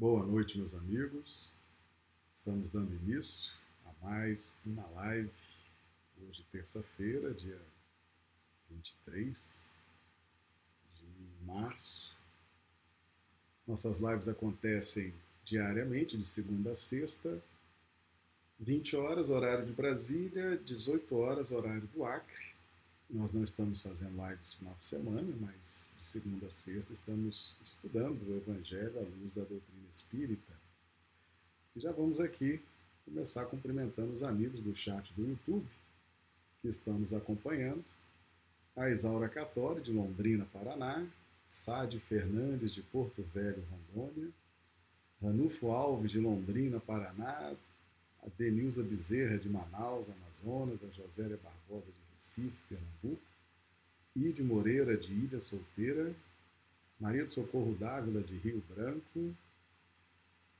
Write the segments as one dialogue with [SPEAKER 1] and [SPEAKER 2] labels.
[SPEAKER 1] Boa noite, meus amigos. Estamos dando início a mais uma live. Hoje, terça-feira, dia 23 de março. Nossas lives acontecem diariamente, de segunda a sexta, 20 horas, horário de Brasília, 18 horas, horário do Acre. Nós não estamos fazendo lives no final de semana, mas de segunda a sexta estamos estudando o Evangelho à luz da doutrina espírita. E já vamos aqui começar cumprimentando os amigos do chat do YouTube que estão nos acompanhando. A Isaura Catori, de Londrina, Paraná. Sade Fernandes, de Porto Velho, Rondônia. Ranulfo Alves, de Londrina, Paraná. A Denilza Bezerra, de Manaus, Amazonas. A Josélia Barbosa, de Recife, Pernambuco, Ide Moreira, de Ilha Solteira, Maria do Socorro Dávila, de Rio Branco,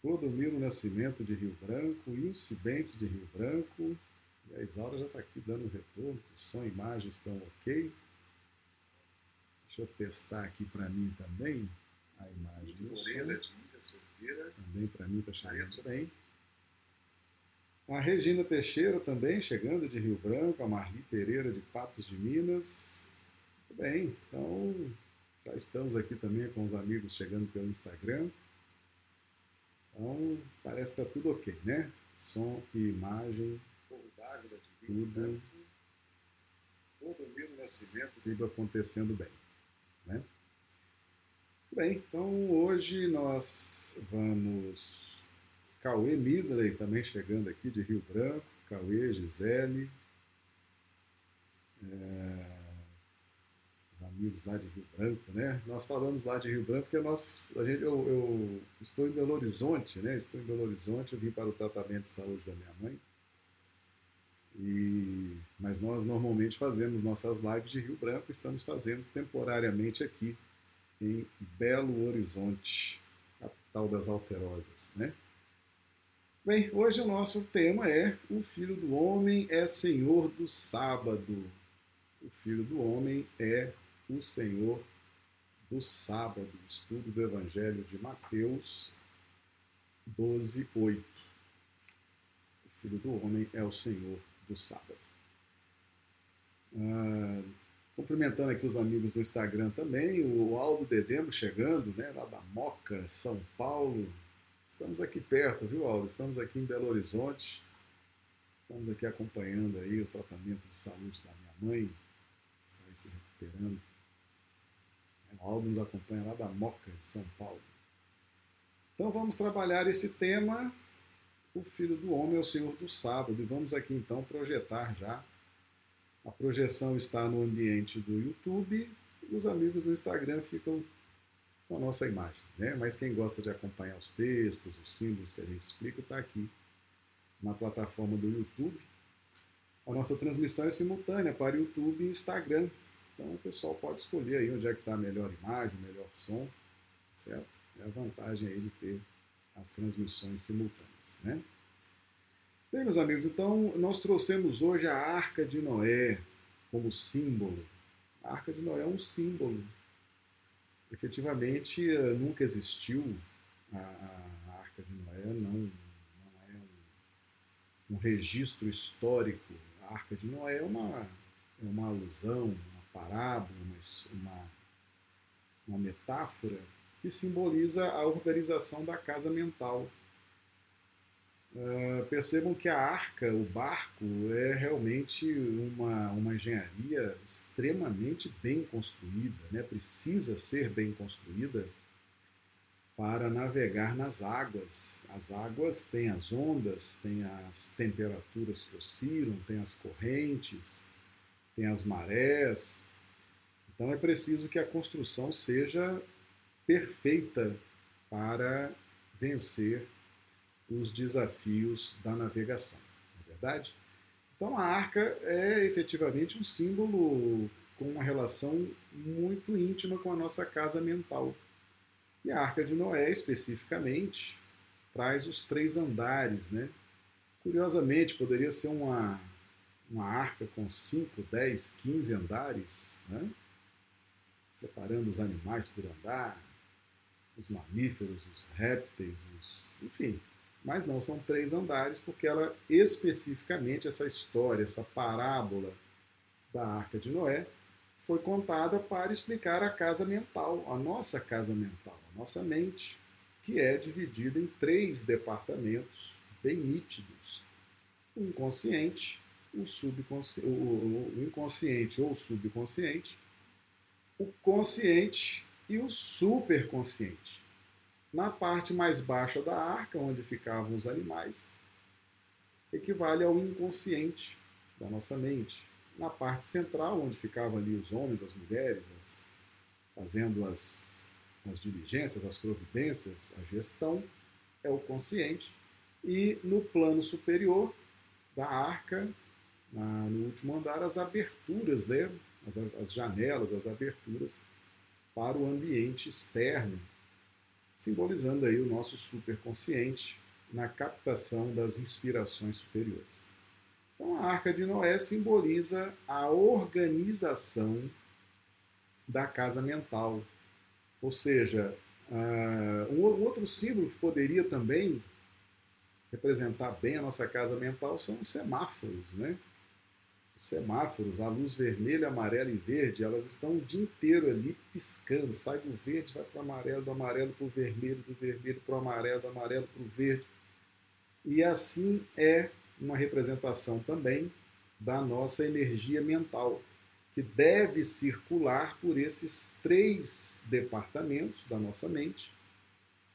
[SPEAKER 1] Clodomiro Nascimento, de Rio Branco, Ilse Bentes, de Rio Branco, e a Isaura já está aqui dando retorno, que som e imagem estão ok. Deixa eu testar aqui para mim também a imagem do Moreira, de Ilha Solteira. Também para mim está chegando bem. A Regina Teixeira também chegando de Rio Branco, a Marli Pereira de Patos de Minas. Muito bem, então já estamos aqui também com os amigos chegando pelo Instagram. Então parece que está tudo ok, né? Som e imagem, tudo, todo nascimento, tudo acontecendo bem, né? Bem, então hoje nós vamos Cauê Midley também chegando aqui de Rio Branco. Cauê, Gisele. É, os amigos lá de Rio Branco, né? Nós falamos lá de Rio Branco porque nós, a gente, eu, eu, estou em Belo Horizonte, né? Estou em Belo Horizonte, eu vim para o tratamento de saúde da minha mãe. E, mas nós normalmente fazemos nossas lives de Rio Branco, estamos fazendo temporariamente aqui em Belo Horizonte, capital das Alterosas, né? Bem, hoje o nosso tema é O Filho do Homem é Senhor do Sábado. O Filho do Homem é o Senhor do Sábado. Estudo do Evangelho de Mateus 12, 8. O Filho do Homem é o Senhor do Sábado. Ah, cumprimentando aqui os amigos do Instagram também, o Aldo Dedemo chegando, né, lá da Moca, São Paulo. Estamos aqui perto, viu, Aldo? Estamos aqui em Belo Horizonte. Estamos aqui acompanhando aí o tratamento de saúde da minha mãe, que está aí se recuperando. O Aldo nos acompanha lá da Moca, de São Paulo. Então vamos trabalhar esse tema, o Filho do Homem é o Senhor do Sábado, e vamos aqui então projetar já. A projeção está no ambiente do YouTube, os amigos do Instagram ficam com a nossa imagem. Né? Mas quem gosta de acompanhar os textos, os símbolos que a gente explica, está aqui na plataforma do YouTube. A nossa transmissão é simultânea para YouTube e Instagram. Então o pessoal pode escolher aí onde é que está a melhor imagem, o melhor som, certo? É a vantagem aí de ter as transmissões simultâneas, né? Bem, meus amigos, então nós trouxemos hoje a Arca de Noé como símbolo. A Arca de Noé é um símbolo efetivamente eh, nunca existiu a, a Arca de Noé, não, não é um, um, registro histórico. A Arca de Noé é uma, é uma alusão, uma parábola, uma, uma, uma metáfora que simboliza a organização da casa mental Uh, percebam que a arca, o barco, é realmente uma, uma engenharia extremamente bem construída, né? precisa ser bem construída para navegar nas águas. As águas têm as ondas, têm as temperaturas que oscilam, têm as correntes, têm as marés. Então é preciso que a construção seja perfeita para vencer os desafios da navegação, não é verdade? Então a arca é efetivamente um símbolo com uma relação muito íntima com a nossa casa mental. E a arca de Noé, especificamente, traz os três andares, né? Curiosamente, poderia ser uma, uma arca com 5, 10, 15 andares, né? separando os animais por andar, os mamíferos, os répteis, os, enfim. Mas não são três andares, porque ela especificamente, essa história, essa parábola da Arca de Noé, foi contada para explicar a casa mental, a nossa casa mental, a nossa mente, que é dividida em três departamentos bem nítidos: o inconsciente, o, subconsci... o inconsciente ou subconsciente, o consciente e o superconsciente. Na parte mais baixa da arca, onde ficavam os animais, equivale ao inconsciente da nossa mente. Na parte central, onde ficavam ali os homens, as mulheres, as, fazendo as, as diligências, as providências, a gestão, é o consciente. E no plano superior da arca, na, no último andar, as aberturas, né? as, as janelas, as aberturas para o ambiente externo, simbolizando aí o nosso superconsciente na captação das inspirações superiores. Então, a Arca de Noé simboliza a organização da casa mental. Ou seja, uh, um outro símbolo que poderia também representar bem a nossa casa mental são os semáforos, né? Os semáforos, a luz vermelha, amarela e verde, elas estão o dia inteiro ali piscando. Sai do verde, vai para o amarelo, do amarelo para o vermelho, do vermelho para o amarelo, do amarelo para o verde. E assim é uma representação também da nossa energia mental, que deve circular por esses três departamentos da nossa mente,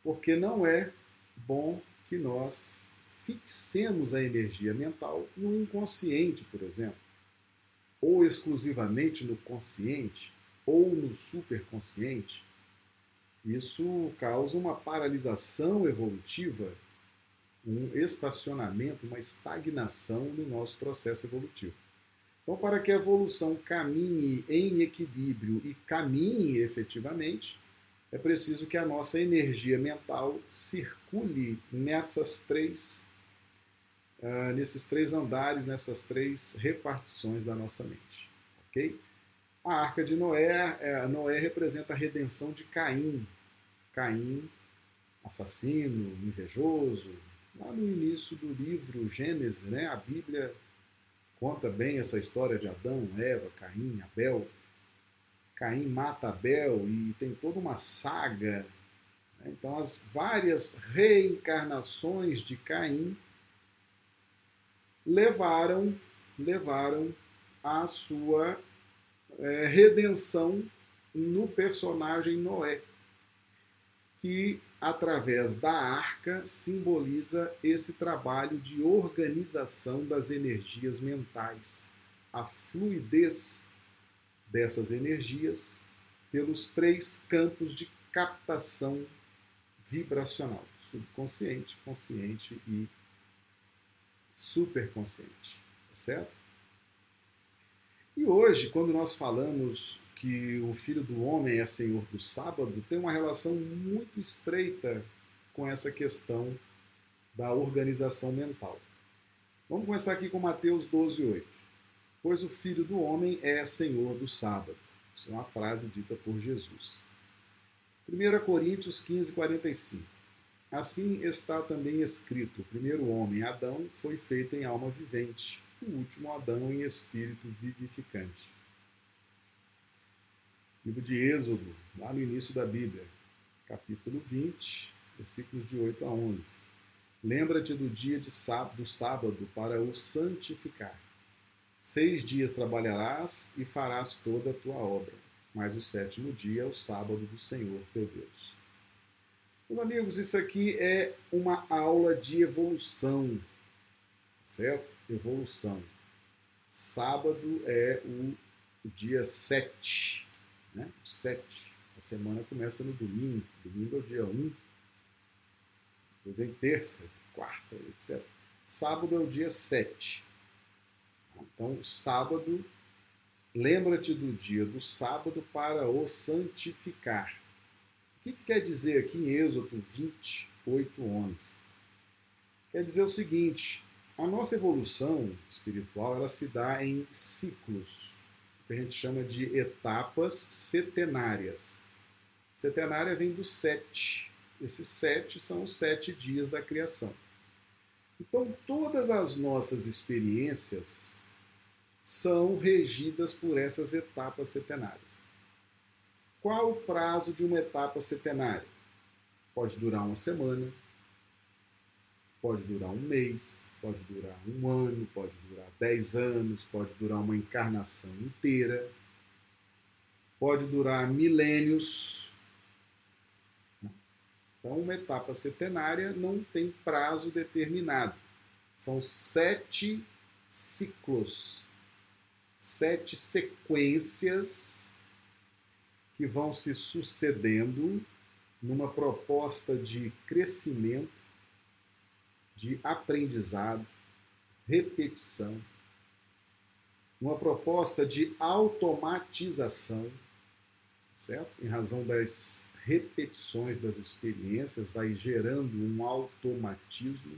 [SPEAKER 1] porque não é bom que nós fixemos a energia mental no inconsciente, por exemplo, ou exclusivamente no consciente, ou no superconsciente. Isso causa uma paralisação evolutiva, um estacionamento, uma estagnação no nosso processo evolutivo. Então, para que a evolução caminhe em equilíbrio e caminhe efetivamente, é preciso que a nossa energia mental circule nessas três, uh, nesses três andares, nessas três repartições da nossa mente. Ok? A arca de Noé, é, Noé representa a redenção de Caim. Caim, assassino, invejoso. Lá no início do livro Gênesis, né, a Bíblia conta bem essa história de Adão, Eva, Caim, Abel. Caim mata Abel e tem toda uma saga. Né? Então, as várias reencarnações de Caim levaram, levaram a sua é, redenção no personagem Noé, que através da arca simboliza esse trabalho de organização das energias mentais, a fluidez dessas energias pelos três campos de captação vibracional: subconsciente, consciente e superconsciente. Tá certo? E hoje, quando nós falamos que o Filho do Homem é Senhor do sábado, tem uma relação muito estreita com essa questão da organização mental. Vamos começar aqui com Mateus 12, 8 pois o Filho do Homem é Senhor do sábado. Isso é uma frase dita por Jesus. 1 Coríntios 15, 45. Assim está também escrito: o primeiro homem, Adão, foi feito em alma vivente, o último Adão em espírito vivificante. Livro de Êxodo, lá no início da Bíblia, capítulo 20, versículos de 8 a 11. Lembra-te do dia de sábado, do sábado para o santificar. Seis dias trabalharás e farás toda a tua obra, mas o sétimo dia é o sábado do Senhor teu Deus. Meus amigos, isso aqui é uma aula de evolução, certo? Evolução. Sábado é o, dia 7, né? O 7. A semana começa no domingo. Domingo é o dia 1. Depois vem terça, quarta, etc. Sábado é o dia 7. Então, sábado, lembra-te do dia do sábado para o santificar. O que, que quer dizer aqui em Êxodo 28, 11? Quer dizer o seguinte: a nossa evolução espiritual ela se dá em ciclos, que a gente chama de etapas setenárias. Setenária vem do sete. Esses sete são os sete dias da criação. Então, todas as nossas experiências são regidas por essas etapas setenárias. Qual o prazo de uma etapa setenária? Pode durar uma semana, pode durar um mês, pode durar um ano, pode durar dez anos, pode durar uma encarnação inteira, pode durar milênios. Então, uma etapa setenária não tem prazo determinado. São sete ciclos, sete sequências que vão se sucedendo numa proposta de crescimento, de aprendizado, repetição, uma proposta de automatização, certo? Em razão das repetições das experiências, vai gerando um automatismo,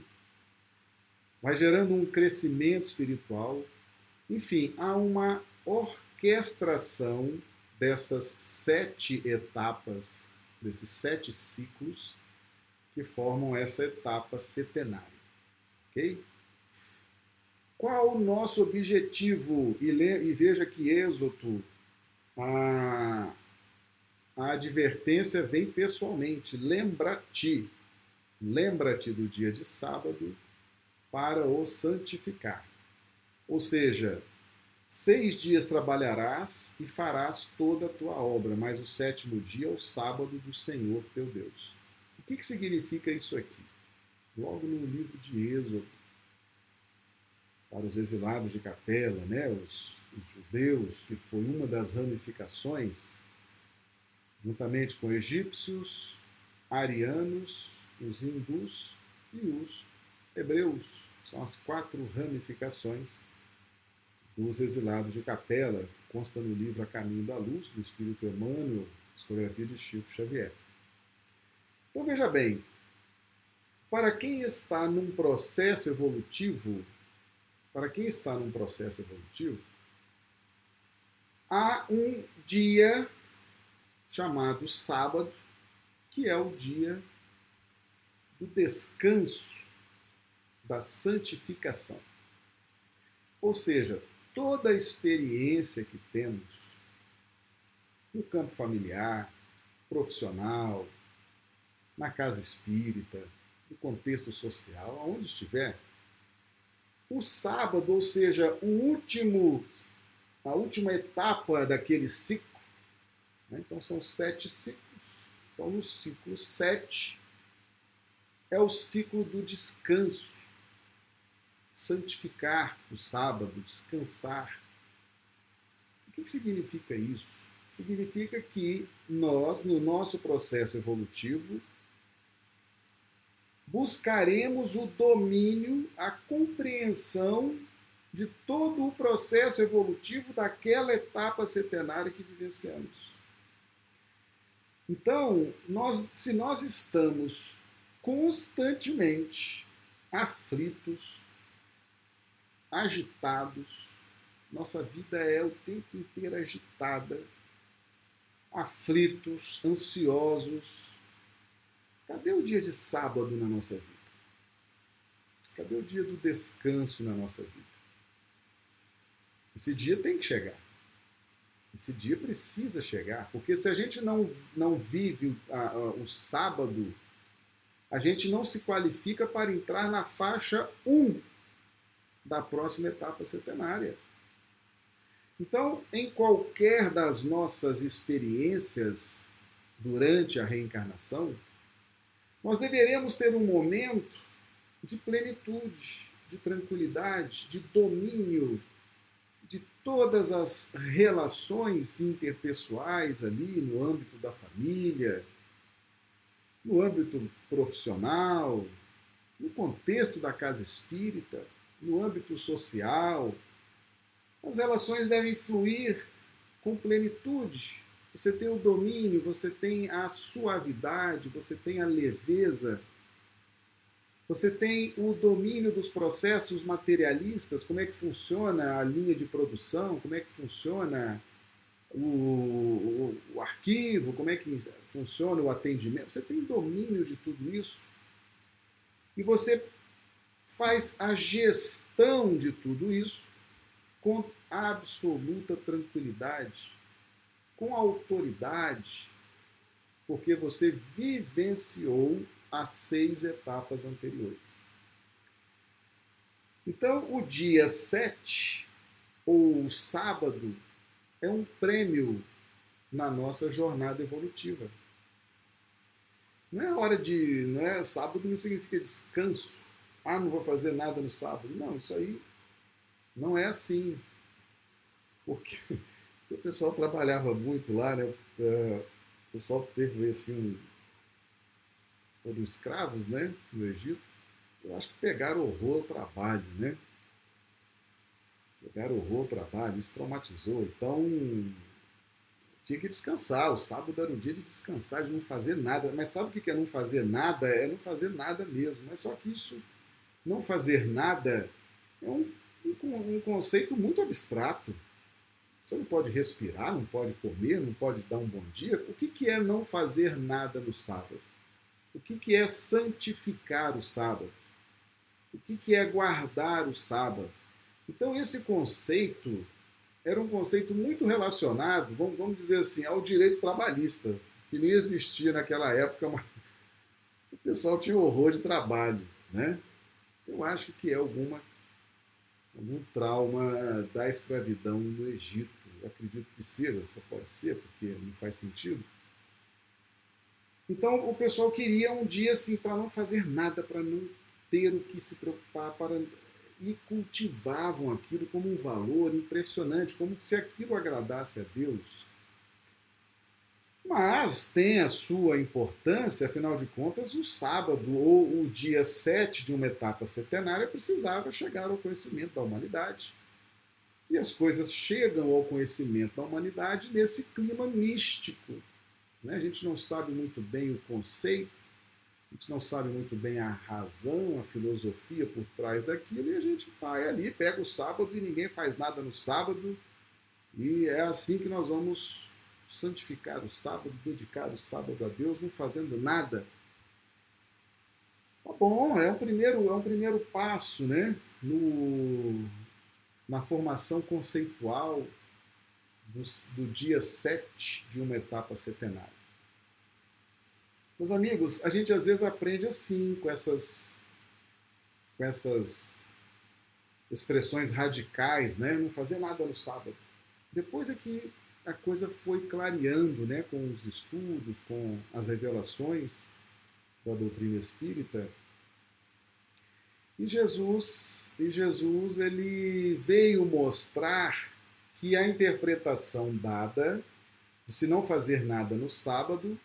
[SPEAKER 1] vai gerando um crescimento espiritual. Enfim, há uma orquestração dessas sete etapas, desses sete ciclos que formam essa etapa setenária. Ok? Qual o nosso objetivo? E, le, e veja que Êxodo, a, a advertência vem pessoalmente. Lembra-te, lembra-te do dia de sábado para o santificar. Ou seja, Seis dias trabalharás e farás toda a tua obra, mas o sétimo dia é o sábado do Senhor teu Deus. O que, que significa isso aqui? Logo no livro de Êxodo, para os exilados de Capela, né, os, os judeus, que foi uma das ramificações, juntamente com egípcios, arianos, os hindus e os hebreus. São as quatro ramificações dos exilados de Capela, consta no livro A Caminho da Luz, do Espírito Emmanuel, discografia de Chico Xavier. Então veja bem, para quem está num processo evolutivo, para quem está num processo evolutivo, há um dia chamado sábado, que é o dia do descanso, da santificação. Ou seja, toda a experiência que temos no campo familiar, profissional, na casa espírita, no contexto social, aonde estiver, o sábado, ou seja, o último, a última etapa daquele ciclo, né? então são sete ciclos. Então, no ciclo sete é o ciclo do descanso santificar o sábado, descansar. O que significa isso? Significa que nós, no nosso processo evolutivo, buscaremos o domínio, a compreensão de todo o processo evolutivo daquela etapa setenária que vivenciamos. Então, nós, se nós estamos constantemente aflitos, agitados. Nossa vida é o tempo inteiro agitada, aflitos, ansiosos. Cadê o dia de sábado na nossa vida? Cadê o dia do descanso na nossa vida? Esse dia tem que chegar. Esse dia precisa chegar, porque se a gente não, não vive a, a, o sábado, a gente não se qualifica para entrar na faixa 1 da próxima etapa setenária. Então, em qualquer das nossas experiências durante a reencarnação, nós deveremos ter um momento de plenitude, de tranquilidade, de domínio de todas as relações interpessoais ali no âmbito da família, no âmbito profissional, no contexto da casa espírita no âmbito social. As relações devem fluir com plenitude. Você tem o domínio, você tem a suavidade, você tem a leveza, você tem o domínio dos processos materialistas, como é que funciona a linha de produção, como é que funciona o, o, o arquivo, como é que funciona o atendimento. Você tem domínio de tudo isso e você faz a gestão de tudo isso com absoluta tranquilidade, com autoridade, porque você vivenciou as seis etapas anteriores. Então, o dia 7, ou sábado, é um prêmio na nossa jornada evolutiva. Não é hora de. Não é, sábado não significa descanso. Ah, não vou fazer nada no sábado. Não, isso aí não é assim. Porque o pessoal trabalhava muito lá, né? É, o pessoal teve assim. Foram escravos, né? No Egito. Eu acho que pegaram horror ao trabalho, né? Pegaram horror ao trabalho, isso traumatizou. Então, tinha que descansar. O sábado era um dia de descansar, de não fazer nada. Mas sabe o que é não fazer nada? É não fazer nada mesmo. Mas só que isso, não fazer nada, é um, um, um conceito muito abstrato. Você não pode respirar, não pode comer, não pode dar um bom dia. O que, que é não fazer nada no sábado? O que, que é santificar o sábado? O que, que é guardar o sábado? Então, esse conceito era um conceito muito relacionado, vamos, dizer assim, ao direito trabalhista, que nem existia naquela época, mas o pessoal tinha horror de trabalho. Né? Eu acho que é alguma, algum trauma da escravidão no Egito. Eu acredito que seja, só pode ser, porque não faz sentido. Então o pessoal queria um dia assim para não fazer nada, para não ter o que se preocupar, para e cultivavam aquilo como um valor impressionante, como se aquilo agradasse a Deus. Mas tem a sua importância, afinal de contas, o sábado ou o dia 7 de uma etapa setenária precisava chegar ao conhecimento da humanidade. E as coisas chegam ao conhecimento da humanidade nesse clima místico. Né? A gente não sabe muito bem o conceito, a gente não sabe muito bem a razão, a filosofia por trás daquilo, e a gente vai ali, pega o sábado e ninguém faz nada no sábado, e é assim que nós vamos santificar o sábado, dedicar o sábado a Deus, não fazendo nada. Tá bom, é um primeiro, é um primeiro passo né, no, na formação conceitual do, do dia 7 de uma etapa setenária. Meus amigos, a gente às vezes aprende assim, com essas, com essas expressões radicais, né? Não fazer nada no sábado. Depois é que a coisa foi clareando, né? Com os estudos, com as revelações da doutrina espírita. E Jesus, e Jesus ele veio mostrar que a interpretação dada de se não fazer nada no sábado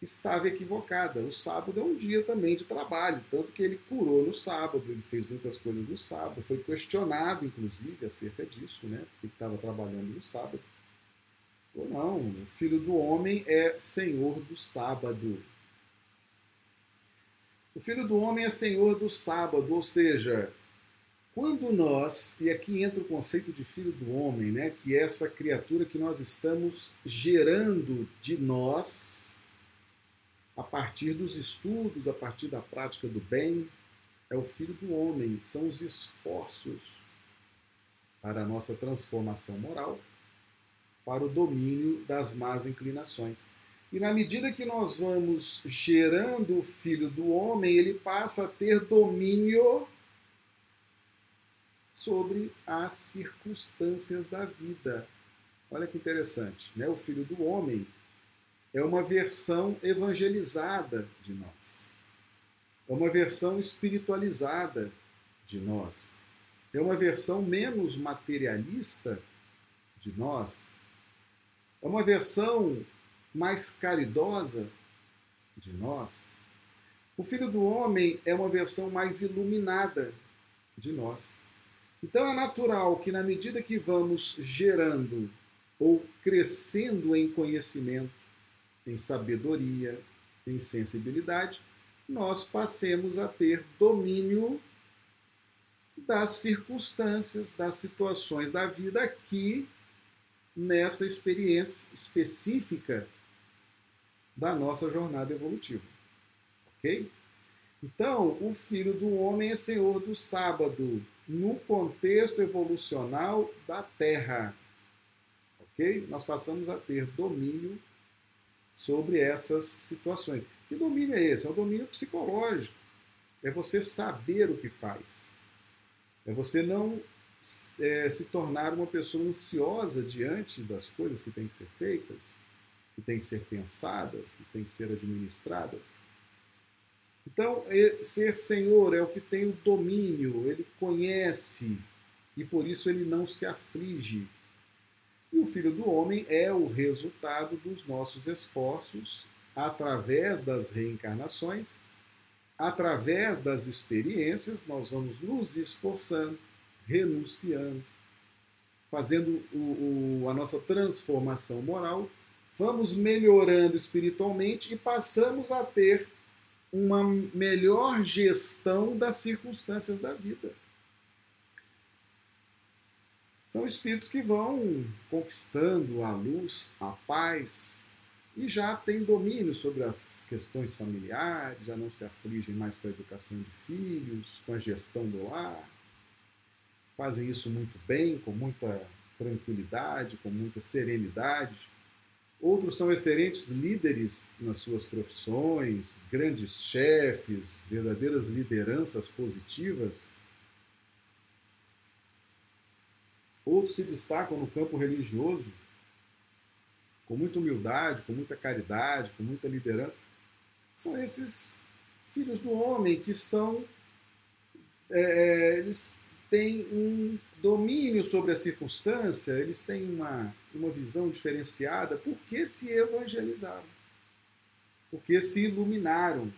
[SPEAKER 1] estava equivocada. O sábado é um dia também de trabalho, tanto que ele curou no sábado, ele fez muitas coisas no sábado, foi questionado, inclusive, acerca disso, né? Porque estava trabalhando no sábado. Ou não, o filho do homem é senhor do sábado. O filho do homem é senhor do sábado, ou seja, quando nós, e aqui entra o conceito de filho do homem, né, que é essa criatura que nós estamos gerando de nós, a partir dos estudos, a partir da prática do bem, é o Filho do Homem, são os esforços para a nossa transformação moral, para o domínio das más inclinações. E na medida que nós vamos gerando o Filho do Homem, ele passa a ter domínio sobre as circunstâncias da vida. Olha que interessante, né? O Filho do Homem é uma versão evangelizada de nós. É uma versão espiritualizada de nós. É uma versão menos materialista de nós. É uma versão mais caridosa de nós. O Filho do Homem é uma versão mais iluminada de nós. Então é natural que, na medida que vamos gerando ou crescendo em conhecimento, em sabedoria, em sensibilidade, nós passemos a ter domínio das circunstâncias, das situações da vida que nessa experiência específica da nossa jornada evolutiva. Ok? Então, o Filho do Homem é Senhor do sábado, no contexto evolucional da Terra. Ok? Nós passamos a ter domínio sobre essas situações. Que domínio é esse? É o domínio psicológico. É você saber o que faz. É você não é, se tornar uma pessoa ansiosa diante das coisas que têm que ser feitas, que têm que ser pensadas, que têm que ser administradas. Então, ser Senhor é o que tem o domínio, ele conhece e por isso ele não se aflige. E o Filho do Homem é o resultado dos nossos esforços através das reencarnações, através das experiências, nós vamos nos esforçando, renunciando, fazendo o, o, a nossa transformação moral, vamos melhorando espiritualmente e passamos a ter uma melhor gestão das circunstâncias da vida. São espíritos que vão conquistando a luz, a paz, e já têm domínio sobre as questões familiares, já não se afligem mais com a educação de filhos, com a gestão do lar. Fazem isso muito bem, com muita tranquilidade, com muita serenidade Outros são excelentes líderes nas suas profissões, grandes chefes, verdadeiras lideranças positivas. Outros se destacam no campo religioso, com muita humildade, com muita caridade, com muita liderança. São esses filhos do homem que são. É, eles têm um domínio sobre a circunstância, eles têm uma, uma visão diferenciada porque se evangelizaram, porque se iluminaram,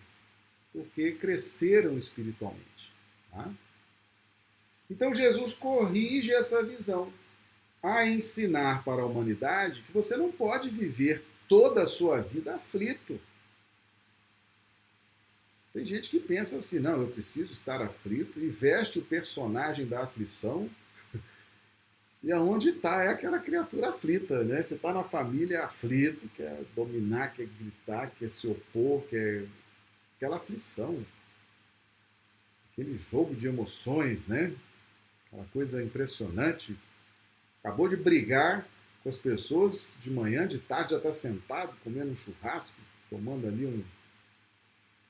[SPEAKER 1] porque cresceram espiritualmente. Tá? Então Jesus corrige essa visão a ensinar para a humanidade que você não pode viver toda a sua vida aflito. Tem gente que pensa assim, não, eu preciso estar aflito, e veste o personagem da aflição e aonde está é aquela criatura aflita, né? Você está na família aflito, quer dominar, quer gritar, quer se opor, quer aquela aflição, aquele jogo de emoções, né? Aquela coisa impressionante. Acabou de brigar com as pessoas de manhã, de tarde já está sentado comendo um churrasco, tomando ali um,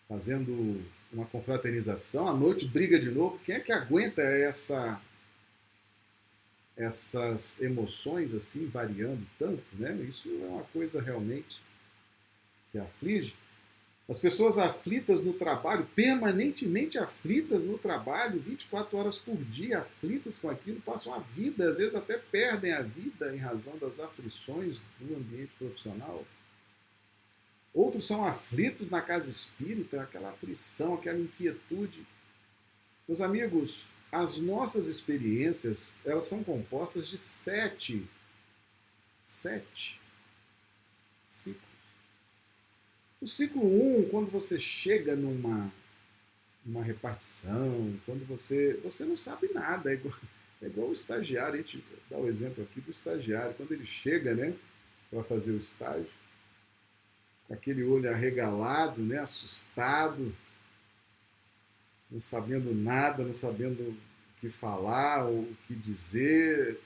[SPEAKER 1] fazendo uma confraternização, à noite briga de novo. Quem é que aguenta essa essas emoções assim variando tanto, né? Isso é uma coisa realmente que aflige. As pessoas aflitas no trabalho, permanentemente aflitas no trabalho, 24 horas por dia, aflitas com aquilo, passam a vida, às vezes até perdem a vida em razão das aflições do ambiente profissional. Outros são aflitos na casa espírita, aquela aflição, aquela inquietude. Meus amigos, as nossas experiências elas são compostas de sete, sete ciclos. O ciclo um, quando você chega numa uma repartição, quando você você não sabe nada, é igual, é igual o estagiário, a gente dá o exemplo aqui do estagiário, quando ele chega, né, para fazer o estágio, aquele olho arregalado, né, assustado, não sabendo nada, não sabendo o que falar, ou o que dizer.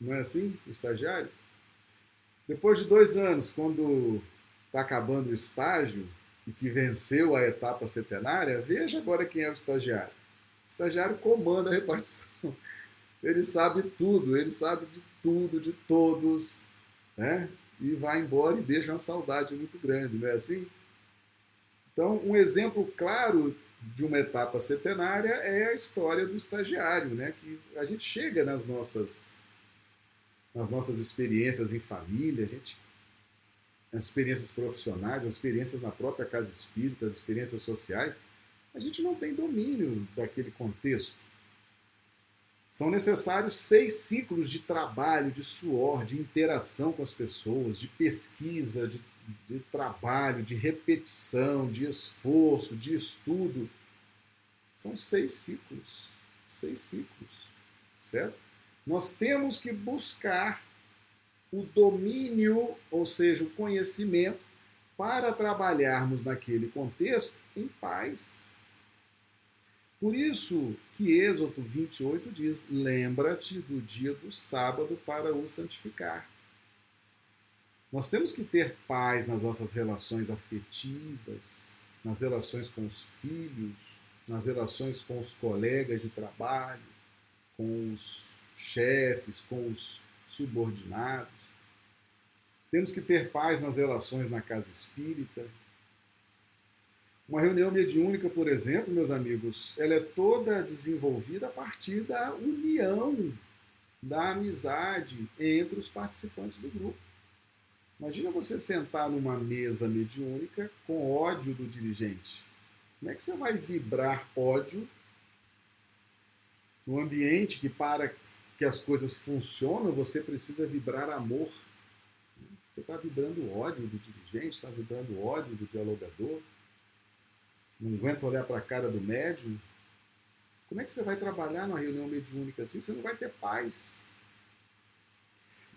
[SPEAKER 1] Não é assim, o estagiário? Depois de dois anos, quando está acabando o estágio e que venceu a etapa centenária, veja agora quem é o estagiário. O estagiário comanda a repartição. Ele sabe tudo, ele sabe de tudo, de todos, né? E vai embora e deixa uma saudade muito grande, não é assim? Então, um exemplo claro de uma etapa centenária é a história do estagiário, né? Que a gente chega nas nossas nas nossas experiências em família, a gente as experiências profissionais, as experiências na própria casa espírita, as experiências sociais, a gente não tem domínio daquele contexto. São necessários seis ciclos de trabalho, de suor, de interação com as pessoas, de pesquisa, de de trabalho, de repetição, de esforço, de estudo. São seis ciclos. Seis ciclos. Certo? Nós temos que buscar o domínio, ou seja, o conhecimento, para trabalharmos naquele contexto em paz. Por isso que Êxodo 28 diz: Lembra-te do dia do sábado para o santificar. Nós temos que ter paz nas nossas relações afetivas, nas relações com os filhos, nas relações com os colegas de trabalho, com os chefes, com os subordinados. Temos que ter paz nas relações na casa espírita. Uma reunião mediúnica, por exemplo, meus amigos, ela é toda desenvolvida a partir da união, da amizade entre os participantes do grupo. Imagina você sentar numa mesa mediúnica com ódio do dirigente. Como é que você vai vibrar ódio no ambiente que para que as coisas funcionem, você precisa vibrar amor? Você está vibrando ódio do dirigente, está vibrando ódio do dialogador. Não aguenta olhar para a cara do médium. Como é que você vai trabalhar numa reunião mediúnica assim? Você não vai ter paz.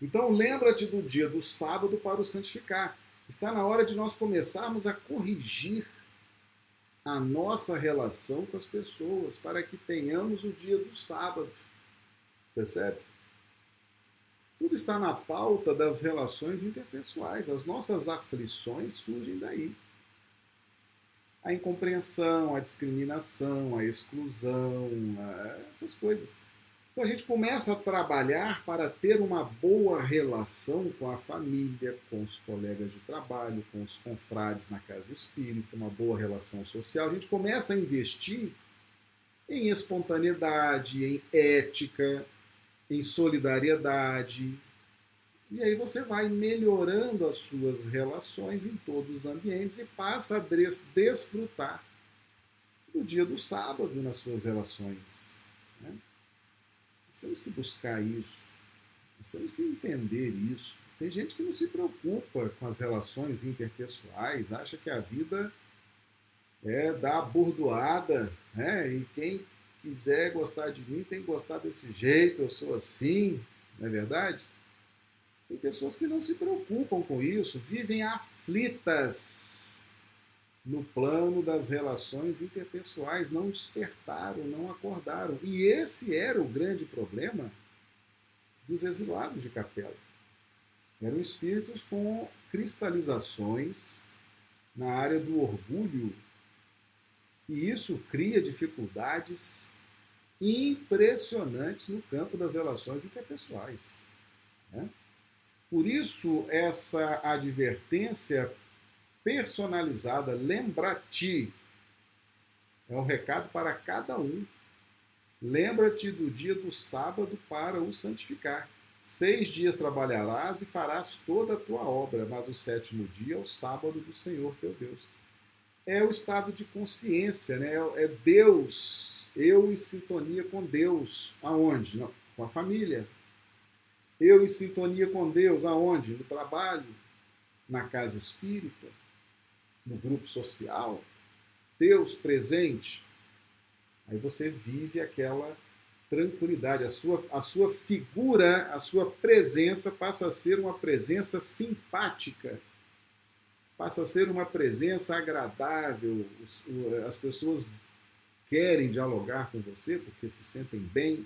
[SPEAKER 1] Então lembra-te do dia do sábado para o santificar. Está na hora de nós começarmos a corrigir a nossa relação com as pessoas para que tenhamos o dia do sábado. Percebe? Tudo está na pauta das relações interpessoais. As nossas aflições surgem daí. A incompreensão, a discriminação, a exclusão, essas coisas. Então a gente começa a trabalhar para ter uma boa relação com a família, com os colegas de trabalho, com os confrades na casa espírita, uma boa relação social. A gente começa a investir em espontaneidade, em ética, em solidariedade. E aí você vai melhorando as suas relações em todos os ambientes e passa a desfrutar do dia do sábado nas suas relações. Né? Nós temos que buscar isso, nós temos que entender isso. Tem gente que não se preocupa com as relações interpessoais, acha que a vida é da bordoada, né? e quem quiser gostar de mim tem que gostar desse jeito, eu sou assim, não é verdade? Tem pessoas que não se preocupam com isso, vivem aflitas no plano das relações interpessoais, não despertaram, não acordaram. E esse era o grande problema dos exilados de capela. Eram espíritos com cristalizações na área do orgulho, e isso cria dificuldades impressionantes no campo das relações interpessoais. Né? Por isso, essa advertência personalizada, lembra-te. É um recado para cada um. Lembra-te do dia do sábado para o santificar. Seis dias trabalharás e farás toda a tua obra, mas o sétimo dia é o sábado do Senhor teu Deus. É o estado de consciência, né? é Deus, eu em sintonia com Deus. Aonde? Não, com a família. Eu em sintonia com Deus, aonde? No trabalho, na casa espírita no grupo social, Deus presente, aí você vive aquela tranquilidade, a sua, a sua figura, a sua presença passa a ser uma presença simpática, passa a ser uma presença agradável, as pessoas querem dialogar com você porque se sentem bem,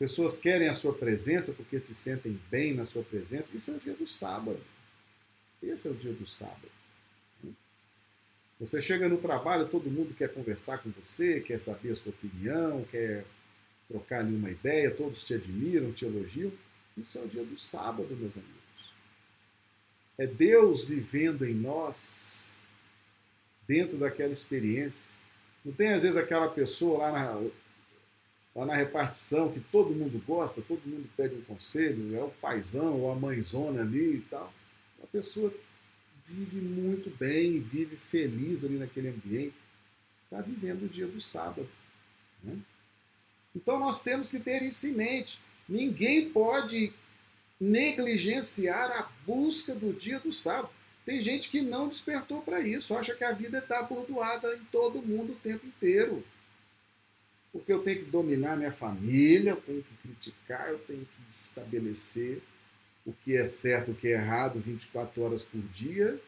[SPEAKER 1] pessoas querem a sua presença porque se sentem bem na sua presença. Isso é o dia do sábado. Esse é o dia do sábado. Você chega no trabalho, todo mundo quer conversar com você, quer saber a sua opinião, quer trocar ali uma ideia, todos te admiram, te elogiam. Isso é o dia do sábado, meus amigos. É Deus vivendo em nós, dentro daquela experiência. Não tem às vezes aquela pessoa lá na, lá na repartição que todo mundo gosta, todo mundo pede um conselho, é o paizão ou a mãezona ali e tal. A pessoa vive muito bem, vive feliz ali naquele ambiente, está vivendo o dia do sábado. Né? Então nós temos que ter isso em mente. Ninguém pode negligenciar a busca do dia do sábado. Tem gente que não despertou para isso, acha que a vida está bordoada em todo mundo o tempo inteiro. Porque eu tenho que dominar minha família, eu tenho que criticar, eu tenho que estabelecer o que é certo, o que é errado 24 horas por dia,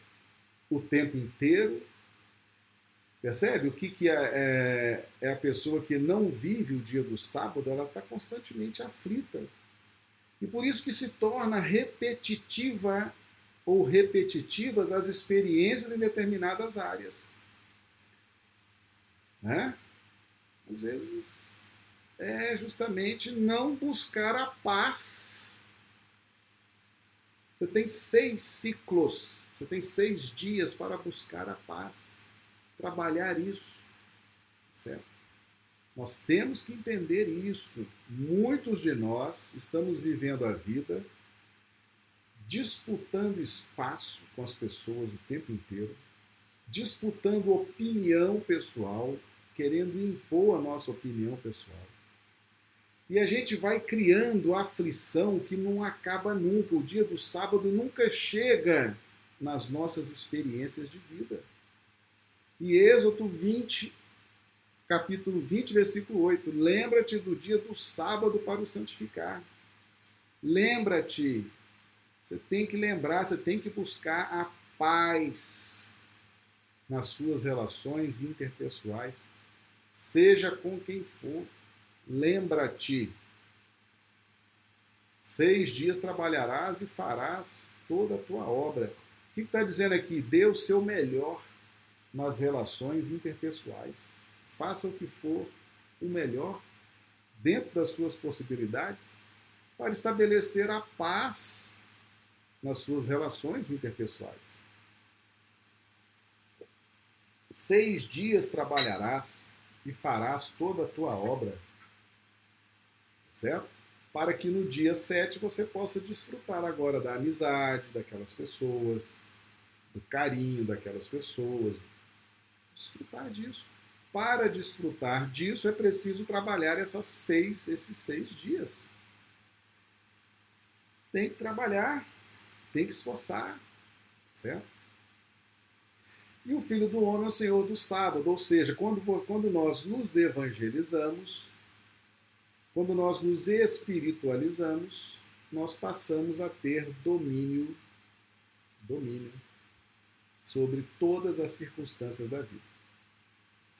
[SPEAKER 1] o tempo inteiro. Percebe? O que, que é, é, é a pessoa que não vive o dia do sábado, ela está constantemente aflita. E por isso que se torna repetitiva ou repetitivas as experiências em determinadas áreas. Né? Às vezes é justamente não buscar a paz. Você tem seis ciclos, você tem seis dias para buscar a paz, trabalhar isso, certo? Nós temos que entender isso. Muitos de nós estamos vivendo a vida disputando espaço com as pessoas o tempo inteiro, disputando opinião pessoal, querendo impor a nossa opinião pessoal. E a gente vai criando aflição que não acaba nunca. O dia do sábado nunca chega nas nossas experiências de vida. E Êxodo 20, capítulo 20, versículo 8. Lembra-te do dia do sábado para o santificar. Lembra-te. Você tem que lembrar, você tem que buscar a paz nas suas relações interpessoais, seja com quem for. Lembra-te. Seis dias trabalharás e farás toda a tua obra. O que está dizendo aqui? Dê o seu melhor nas relações interpessoais faça o que for o melhor dentro das suas possibilidades para estabelecer a paz nas suas relações interpessoais. Seis dias trabalharás e farás toda a tua obra, certo? Para que no dia sete você possa desfrutar agora da amizade daquelas pessoas, do carinho daquelas pessoas, desfrutar disso para desfrutar disso é preciso trabalhar essas seis, esses seis dias. Tem que trabalhar, tem que esforçar, certo? E o Filho do Homem é o Senhor do sábado, ou seja, quando, quando nós nos evangelizamos, quando nós nos espiritualizamos, nós passamos a ter domínio, domínio sobre todas as circunstâncias da vida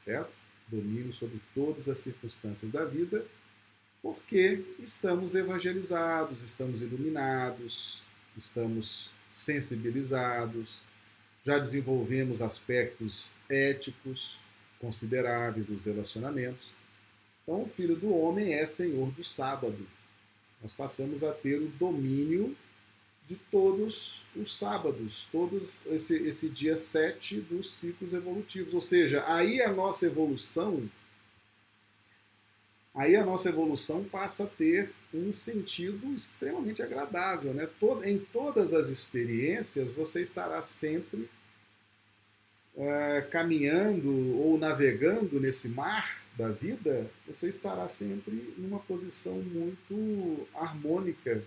[SPEAKER 1] certo? Domínio sobre todas as circunstâncias da vida, porque estamos evangelizados, estamos iluminados, estamos sensibilizados, já desenvolvemos aspectos éticos consideráveis nos relacionamentos. Então, o Filho do Homem é Senhor do sábado. Nós passamos a ter o domínio de todos os sábados, todos esse, esse dia 7 dos ciclos evolutivos. Ou seja, aí a nossa evolução, aí a nossa evolução passa a ter um sentido extremamente agradável. Né? Em todas as experiências, você estará sempre é, caminhando ou navegando nesse mar da vida, você estará sempre numa posição muito harmônica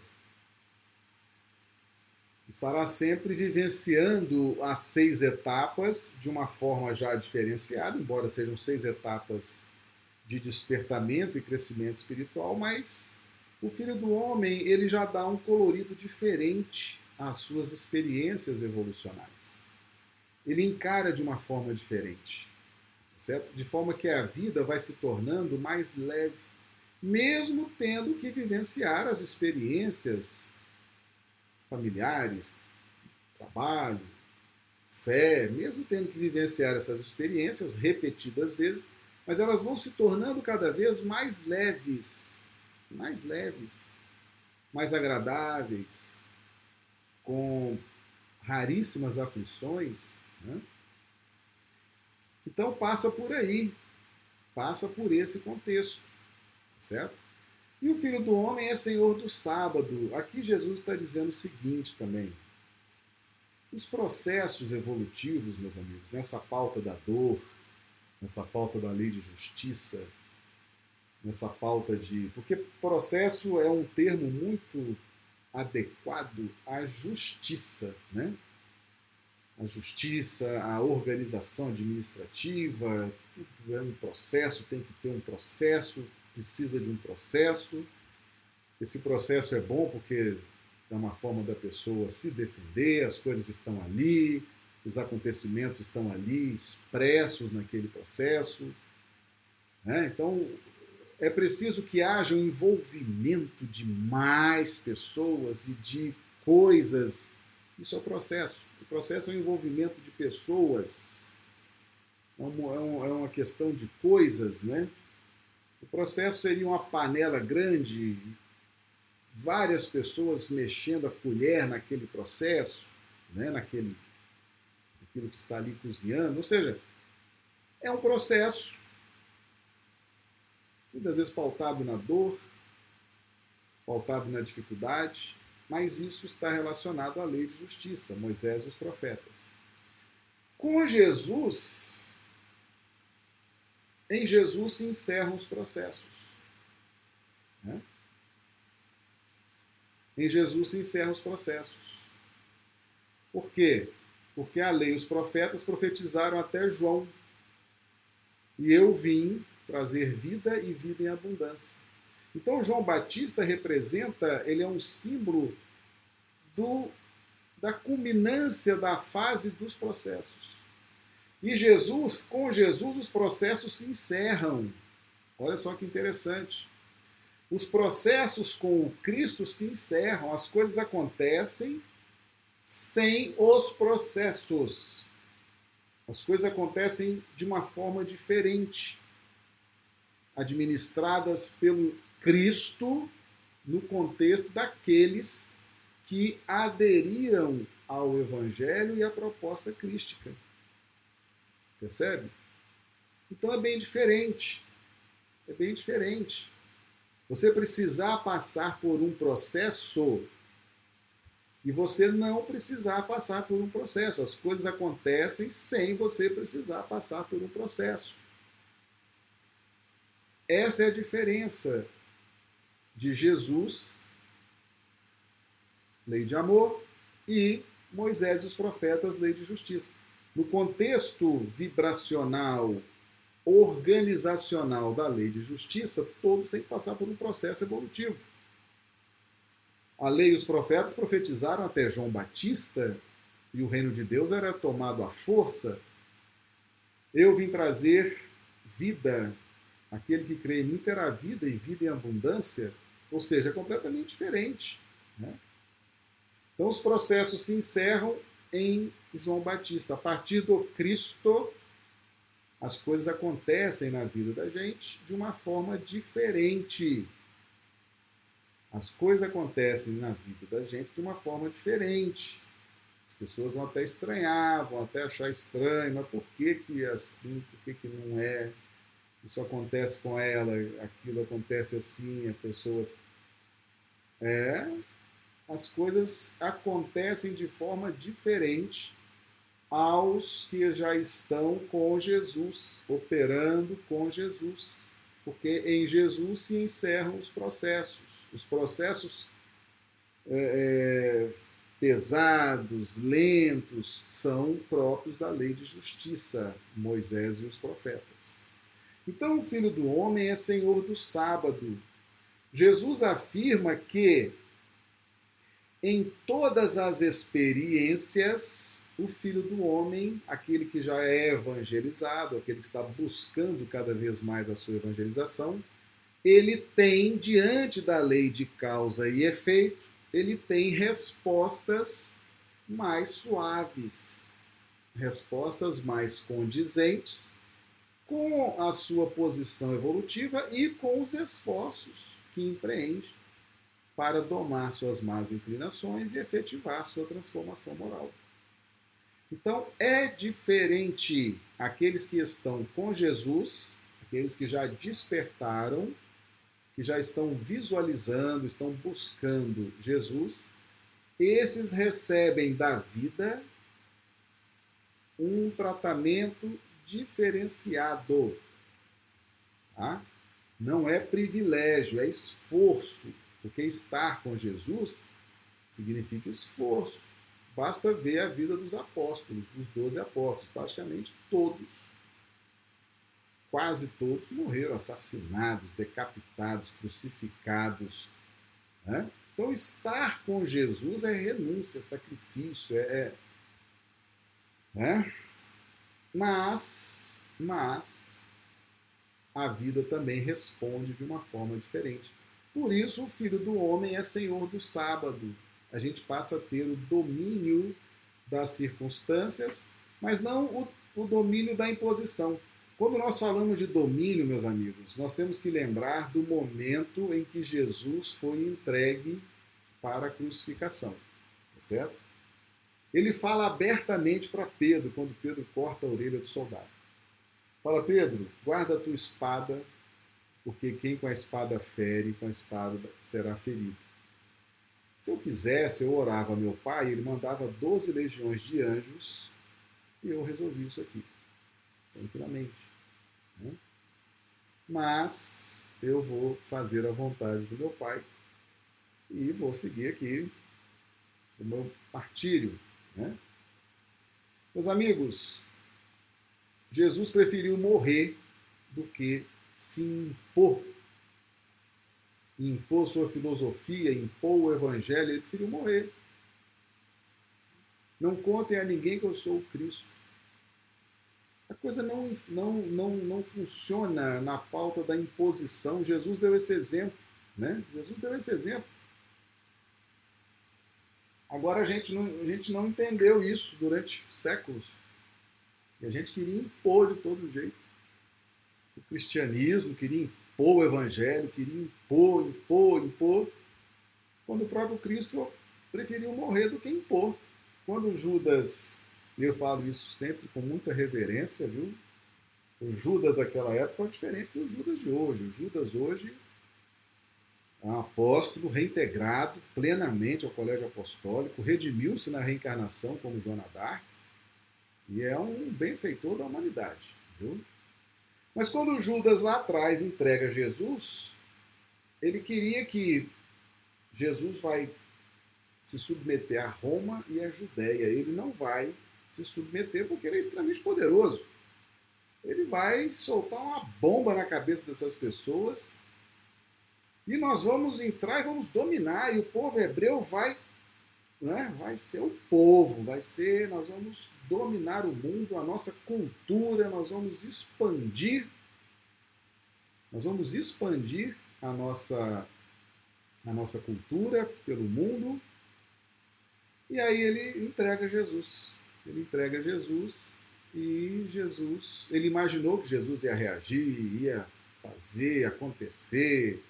[SPEAKER 1] estará sempre vivenciando as seis etapas de uma forma já diferenciada, embora sejam seis etapas de despertamento e crescimento espiritual, mas o Filho do Homem ele já dá um colorido diferente às suas experiências evolucionais. Ele encara de uma forma diferente, certo? De forma que a vida vai se tornando mais leve, mesmo tendo que vivenciar as experiências familiares, trabalho, fé, mesmo tendo que vivenciar essas experiências repetidas vezes, mas elas vão se tornando cada vez mais leves, mais leves, mais agradáveis, com raríssimas aflições. Né? Então passa por aí, passa por esse contexto, certo? E o Filho do Homem é Senhor do sábado. Aqui Jesus está dizendo o seguinte também. Os processos evolutivos, meus amigos, nessa pauta da dor, nessa pauta da lei de justiça, nessa pauta de. Porque processo é um termo muito adequado à justiça, né? A justiça, a organização administrativa, tudo é um processo, tem que ter um processo, precisa de um processo. Esse processo é bom porque é uma forma da pessoa se defender, as coisas estão ali, os acontecimentos estão ali expressos naquele processo. Né? Então, é preciso que haja um envolvimento de mais pessoas e de coisas. Isso é o processo. O processo é o envolvimento de pessoas. É, é, é uma questão de coisas, né? O processo seria uma panela grande, várias pessoas mexendo a colher naquele processo, né? naquele aquilo que está ali cozinhando. Ou seja, é um processo muitas vezes pautado na dor, pautado na dificuldade, mas isso está relacionado à lei de justiça, Moisés e os profetas. Com Jesus, em Jesus se encerram os processos. Né? Em Jesus se encerram os processos. Por quê? Porque a lei e os profetas profetizaram até João. E eu vim trazer vida e vida em abundância. Então João Batista representa, ele é um símbolo do, da culminância da fase dos processos. E Jesus, com Jesus, os processos se encerram. Olha só que interessante. Os processos com Cristo se encerram, as coisas acontecem sem os processos. As coisas acontecem de uma forma diferente administradas pelo Cristo no contexto daqueles que aderiram ao Evangelho e à proposta crística. Percebe? Então é bem diferente. É bem diferente. Você precisar passar por um processo e você não precisar passar por um processo. As coisas acontecem sem você precisar passar por um processo. Essa é a diferença de Jesus, lei de amor, e Moisés e os profetas, lei de justiça. No contexto vibracional, organizacional da lei de justiça, todos têm que passar por um processo evolutivo. A lei e os profetas profetizaram até João Batista e o reino de Deus era tomado à força. Eu vim trazer vida Aquele que crê em mim terá vida e vida em abundância, ou seja, é completamente diferente. Né? Então os processos se encerram em João Batista. A partir do Cristo, as coisas acontecem na vida da gente de uma forma diferente. As coisas acontecem na vida da gente de uma forma diferente. As pessoas vão até estranhar, vão até achar estranho, mas por que, que é assim, por que, que não é? isso acontece com ela, aquilo acontece assim, a pessoa. É. As coisas acontecem de forma diferente aos que já estão com Jesus, operando com Jesus. Porque em Jesus se encerram os processos. Os processos é, é pesados, lentos, são próprios da lei de justiça, Moisés e os profetas. Então o filho do homem é senhor do sábado. Jesus afirma que em todas as experiências, o filho do homem, aquele que já é evangelizado, aquele que está buscando cada vez mais a sua evangelização, ele tem, diante da lei de causa e efeito, ele tem respostas mais suaves, respostas mais condizentes com a sua posição evolutiva e com os esforços que empreende para domar suas más inclinações e efetivar sua transformação moral. Então, é diferente aqueles que estão com Jesus, aqueles que já despertaram, que já estão visualizando, estão buscando Jesus, esses recebem da vida um tratamento diferenciado. Tá? Não é privilégio, é esforço. Porque estar com Jesus significa esforço. Basta ver a vida dos apóstolos, dos doze apóstolos, praticamente todos. Quase todos morreram assassinados, decapitados, crucificados. Né? Então, estar com Jesus é renúncia, é sacrifício, é. é né? Mas, mas, a vida também responde de uma forma diferente. Por isso, o Filho do Homem é Senhor do sábado. A gente passa a ter o domínio das circunstâncias, mas não o, o domínio da imposição. Quando nós falamos de domínio, meus amigos, nós temos que lembrar do momento em que Jesus foi entregue para a crucificação. Tá certo? Ele fala abertamente para Pedro, quando Pedro corta a orelha do soldado. Fala, Pedro, guarda a tua espada, porque quem com a espada fere, com a espada será ferido. Se eu quisesse, eu orava a meu pai, ele mandava 12 legiões de anjos e eu resolvi isso aqui, tranquilamente. Né? Mas eu vou fazer a vontade do meu Pai e vou seguir aqui o meu martírio. Né? Meus amigos, Jesus preferiu morrer do que se impor. Impor sua filosofia, impor o evangelho, ele preferiu morrer. Não contem a ninguém que eu sou o Cristo a coisa não, não, não, não funciona na pauta da imposição. Jesus deu esse exemplo, né? Jesus deu esse exemplo. Agora a gente não, a gente não entendeu isso durante séculos. E a gente queria impor de todo jeito. O cristianismo queria impor o evangelho, queria impor, impor, impor. Quando o próprio Cristo preferiu morrer do que impor. Quando Judas eu falo isso sempre com muita reverência, viu? O Judas daquela época é diferente do Judas de hoje. O Judas hoje é um apóstolo reintegrado plenamente ao colégio apostólico, redimiu-se na reencarnação como Joana d'Arc e é um benfeitor da humanidade. Viu? Mas quando Judas lá atrás entrega Jesus, ele queria que Jesus vai se submeter a Roma e a Judéia. Ele não vai se submeter porque ele é extremamente poderoso. Ele vai soltar uma bomba na cabeça dessas pessoas e nós vamos entrar e vamos dominar e o povo hebreu vai né, vai ser o povo, vai ser, nós vamos dominar o mundo, a nossa cultura, nós vamos expandir, nós vamos expandir a nossa, a nossa cultura pelo mundo. E aí ele entrega Jesus ele entrega Jesus e Jesus, ele imaginou que Jesus ia reagir, ia fazer acontecer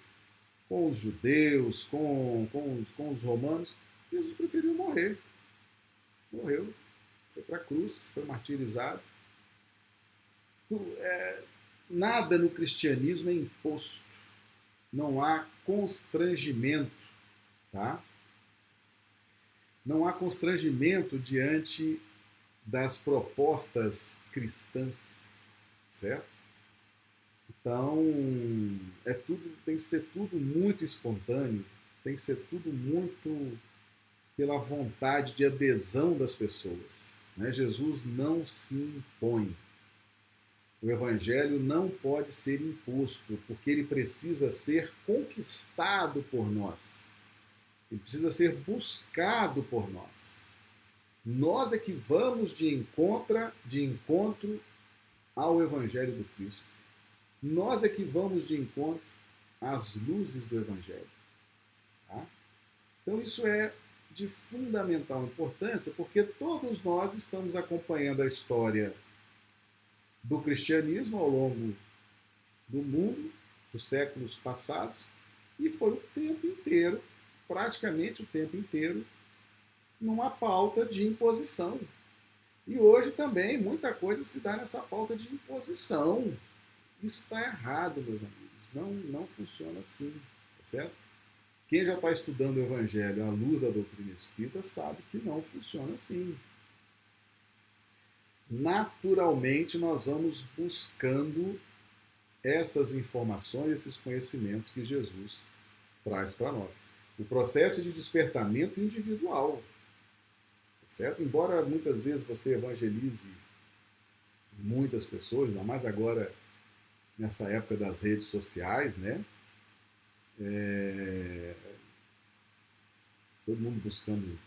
[SPEAKER 1] com os judeus, com, com, os, com os romanos. Jesus preferiu morrer. Morreu, foi para a cruz, foi martirizado. É, nada no cristianismo é imposto. Não há constrangimento, tá? Não há constrangimento diante das propostas cristãs, certo? Então, é tudo, tem que ser tudo muito espontâneo, tem que ser tudo muito pela vontade de adesão das pessoas. Né? Jesus não se impõe. O Evangelho não pode ser imposto, porque ele precisa ser conquistado por nós. Ele precisa ser buscado por nós. Nós é que vamos de encontro, de encontro ao Evangelho do Cristo. Nós é que vamos de encontro às luzes do Evangelho. Tá? Então isso é de fundamental importância, porque todos nós estamos acompanhando a história do cristianismo ao longo do mundo, dos séculos passados, e foi o tempo inteiro, praticamente o tempo inteiro, numa pauta de imposição. E hoje também muita coisa se dá nessa pauta de imposição. Isso está errado, meus amigos. Não, não funciona assim, tá certo? Quem já está estudando o Evangelho à luz da doutrina espírita sabe que não funciona assim. Naturalmente, nós vamos buscando essas informações, esses conhecimentos que Jesus traz para nós. O processo de despertamento individual, certo? Embora muitas vezes você evangelize muitas pessoas, ainda mais agora nessa época das redes sociais, né? É... todo mundo buscando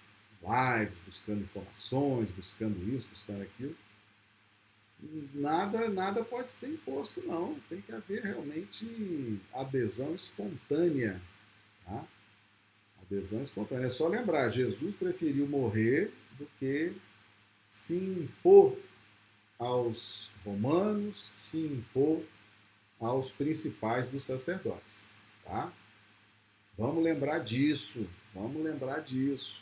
[SPEAKER 1] lives, buscando informações, buscando isso, buscando aquilo. Nada, nada pode ser imposto, não. Tem que haver realmente adesão espontânea. Tá? Adesão espontânea. É só lembrar, Jesus preferiu morrer do que se impor aos romanos, se impor aos principais dos sacerdotes. Tá? Vamos lembrar disso, vamos lembrar disso.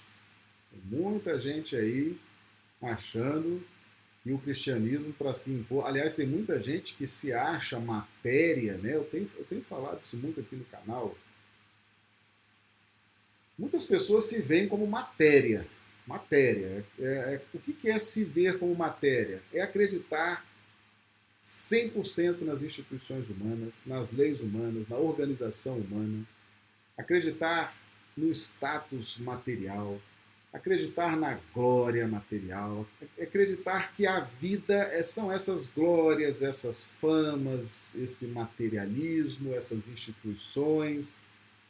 [SPEAKER 1] Tem muita gente aí achando que o cristianismo para se impor. Aliás, tem muita gente que se acha matéria, né? Eu tenho, eu tenho falado isso muito aqui no canal. Muitas pessoas se veem como matéria. Matéria. É, é, o que, é se ver como matéria? É acreditar 100% nas instituições humanas, nas leis humanas, na organização humana, acreditar no status material, acreditar na glória material, acreditar que a vida é, são essas glórias, essas famas, esse materialismo, essas instituições,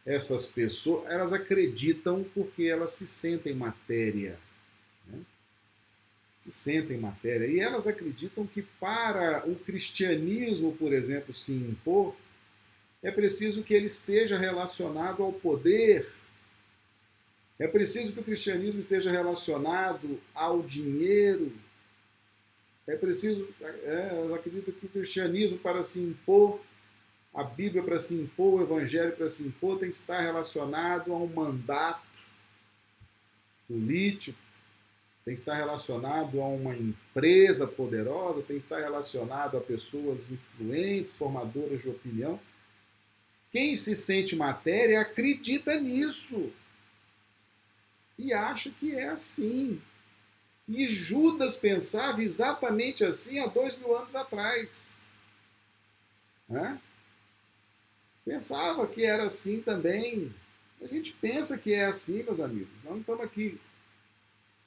[SPEAKER 1] essas pessoas, elas acreditam porque elas se sentem matéria. Né? Se sentem matéria. E elas acreditam que para o cristianismo, por exemplo, se impor, é preciso que ele esteja relacionado ao poder é preciso que o cristianismo esteja relacionado ao dinheiro. É preciso, é, eu acredito que o cristianismo, para se impor, a Bíblia para se impor, o Evangelho para se impor, tem que estar relacionado a um mandato político, tem que estar relacionado a uma empresa poderosa, tem que estar relacionado a pessoas influentes, formadoras de opinião. Quem se sente matéria acredita nisso e acha que é assim. E Judas pensava exatamente assim há dois mil anos atrás. Né? Pensava que era assim também. A gente pensa que é assim, meus amigos. Nós não estamos aqui.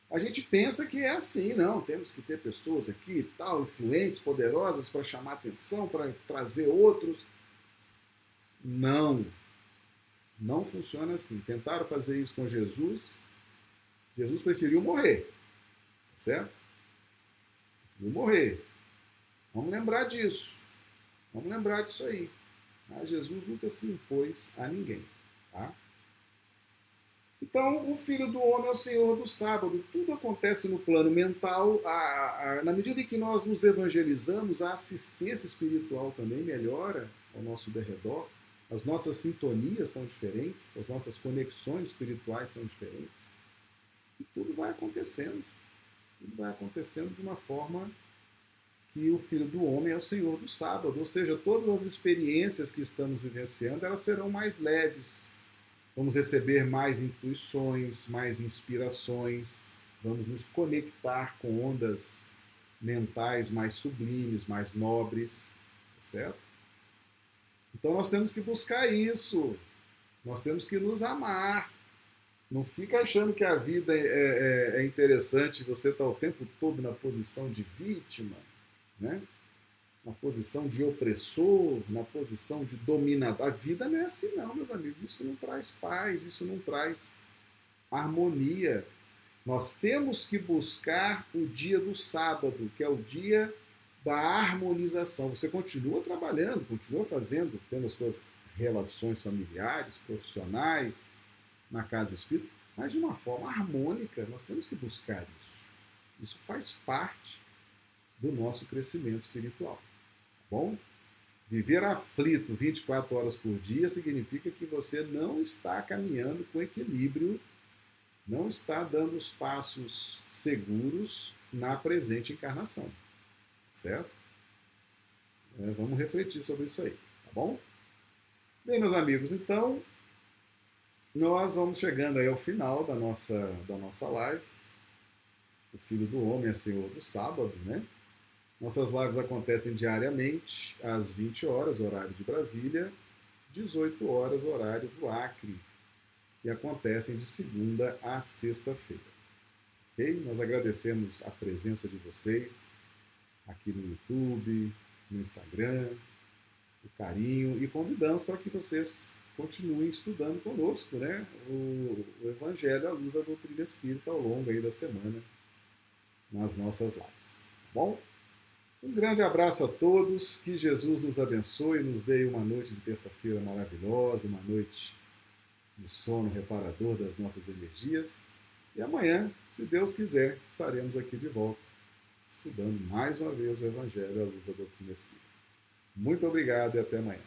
[SPEAKER 1] A gente pensa que é assim, não. Temos que ter pessoas aqui tal, influentes, poderosas para chamar atenção, para trazer outros. Não. Não funciona assim. Tentaram fazer isso com Jesus, Jesus preferiu morrer. Tá certo? Preferiu morrer. Vamos lembrar disso. Vamos lembrar disso aí. Tá? Jesus nunca se impôs a ninguém. Tá? Então, o Filho do Homem é o Senhor do sábado. Tudo acontece no plano mental. A, a, na medida em que nós nos evangelizamos, a assistência espiritual também melhora ao nosso derredor. As nossas sintonias são diferentes, as nossas conexões espirituais são diferentes. E tudo vai acontecendo. Tudo vai acontecendo de uma forma que o Filho do Homem é o Senhor do sábado. Ou seja, todas as experiências que estamos vivenciando, elas serão mais leves. Vamos receber mais intuições, mais inspirações, vamos nos conectar com ondas mentais mais sublimes, mais nobres, tá certo? Então nós temos que buscar isso. Nós temos que nos amar, não fica achando que a vida é, é, é interessante você estar tá o tempo todo na posição de vítima, né? na posição de opressor, na posição de dominador. A vida não é assim, não, meus amigos. Isso não traz paz, isso não traz harmonia. Nós temos que buscar o dia do sábado, que é o dia da harmonização. Você continua trabalhando, continua fazendo, tendo as suas relações familiares, profissionais, na casa espírita, mas de uma forma harmônica. Nós temos que buscar isso. Isso faz parte do nosso crescimento espiritual. Tá bom? Viver aflito 24 horas por dia significa que você não está caminhando com equilíbrio, não está dando os passos seguros na presente encarnação. Certo? É, vamos refletir sobre isso aí, tá bom? Bem, meus amigos, então nós vamos chegando aí ao final da nossa, da nossa live. O Filho do Homem é Senhor do Sábado, né? Nossas lives acontecem diariamente, às 20 horas, horário de Brasília, 18 horas, horário do Acre. E acontecem de segunda a sexta-feira. Ok? Nós agradecemos a presença de vocês aqui no YouTube, no Instagram, o carinho e convidamos para que vocês continuem estudando conosco né, o, o Evangelho à luz da doutrina espírita ao longo aí da semana nas nossas lives. Tá bom? Um grande abraço a todos, que Jesus nos abençoe, nos dê uma noite de terça-feira maravilhosa, uma noite de sono reparador das nossas energias. E amanhã, se Deus quiser, estaremos aqui de volta, estudando mais uma vez o Evangelho à luz da doutrina espírita. Muito obrigado e até amanhã.